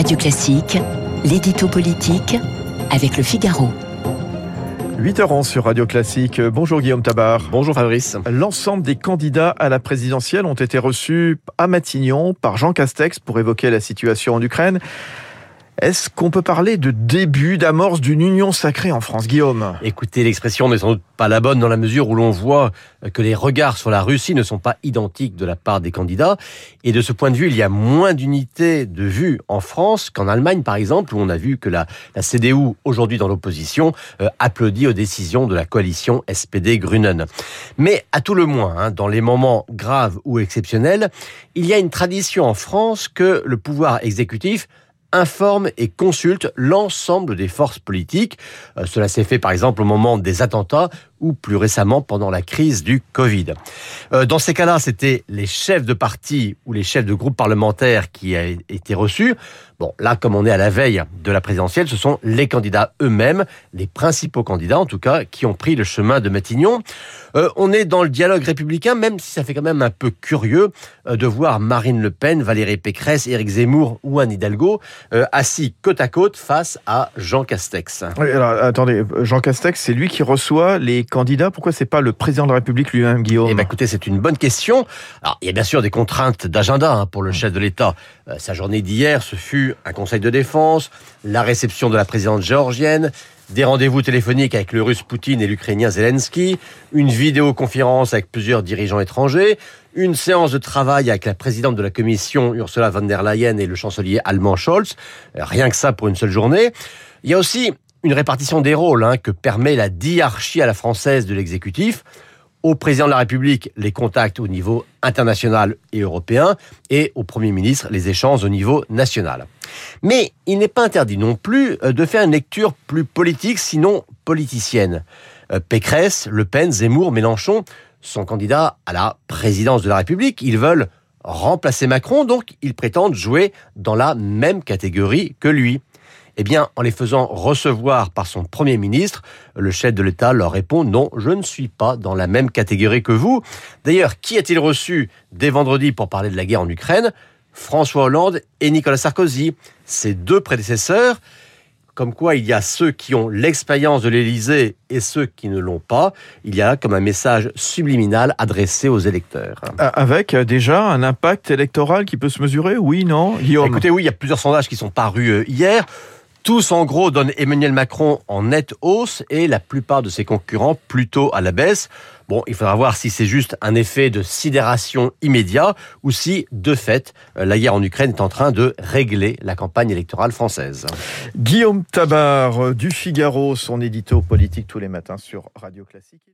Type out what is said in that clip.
Radio Classique, l'édito politique avec le Figaro. 8h11 sur Radio Classique. Bonjour Guillaume Tabar. Bonjour Fabrice. L'ensemble des candidats à la présidentielle ont été reçus à Matignon par Jean Castex pour évoquer la situation en Ukraine. Est-ce qu'on peut parler de début, d'amorce d'une union sacrée en France, Guillaume? Écoutez, l'expression n'est sans doute pas la bonne dans la mesure où l'on voit que les regards sur la Russie ne sont pas identiques de la part des candidats. Et de ce point de vue, il y a moins d'unité de vue en France qu'en Allemagne, par exemple, où on a vu que la, CDU, aujourd'hui dans l'opposition, euh, applaudit aux décisions de la coalition SPD-Grünen. Mais à tout le moins, hein, dans les moments graves ou exceptionnels, il y a une tradition en France que le pouvoir exécutif informe et consulte l'ensemble des forces politiques. Euh, cela s'est fait par exemple au moment des attentats ou plus récemment pendant la crise du Covid. Euh, dans ces cas-là, c'était les chefs de parti ou les chefs de groupe parlementaires qui a été reçus. Bon, là, comme on est à la veille de la présidentielle, ce sont les candidats eux-mêmes, les principaux candidats en tout cas, qui ont pris le chemin de Matignon. Euh, on est dans le dialogue républicain, même si ça fait quand même un peu curieux euh, de voir Marine Le Pen, Valérie Pécresse, Éric Zemmour ou Anne Hidalgo assis côte à côte face à Jean Castex. Alors attendez, Jean Castex, c'est lui qui reçoit les candidats. Pourquoi c'est pas le président de la République lui-même, Guillaume Eh ben, écoutez, c'est une bonne question. Alors, il y a bien sûr des contraintes d'agenda hein, pour le chef de l'État. sa journée d'hier, ce fut un conseil de défense, la réception de la présidente géorgienne, des rendez-vous téléphoniques avec le russe Poutine et l'ukrainien Zelensky, une vidéoconférence avec plusieurs dirigeants étrangers, une séance de travail avec la présidente de la commission Ursula von der Leyen et le chancelier allemand Scholz. Rien que ça pour une seule journée. Il y a aussi une répartition des rôles hein, que permet la diarchie à la française de l'exécutif au président de la République les contacts au niveau international et européen et au Premier ministre les échanges au niveau national. Mais il n'est pas interdit non plus euh, de faire une lecture plus politique, sinon politicienne. Euh, Pécresse, Le Pen, Zemmour, Mélenchon sont candidats à la présidence de la République. Ils veulent remplacer Macron, donc ils prétendent jouer dans la même catégorie que lui. Eh bien, en les faisant recevoir par son Premier ministre, le chef de l'État leur répond non, je ne suis pas dans la même catégorie que vous. D'ailleurs, qui a-t-il reçu dès vendredi pour parler de la guerre en Ukraine? François Hollande et Nicolas Sarkozy, ses deux prédécesseurs. Comme quoi, il y a ceux qui ont l'expérience de l'Élysée et ceux qui ne l'ont pas. Il y a comme un message subliminal adressé aux électeurs. Avec euh, déjà un impact électoral qui peut se mesurer? Oui, non Écoutez, oui, il y a plusieurs sondages qui sont parus euh, hier. Tous, en gros, donnent Emmanuel Macron en nette hausse et la plupart de ses concurrents plutôt à la baisse. Bon, il faudra voir si c'est juste un effet de sidération immédiat ou si, de fait, la guerre en Ukraine est en train de régler la campagne électorale française. Guillaume Tabar du Figaro, son édito politique tous les matins sur Radio Classique.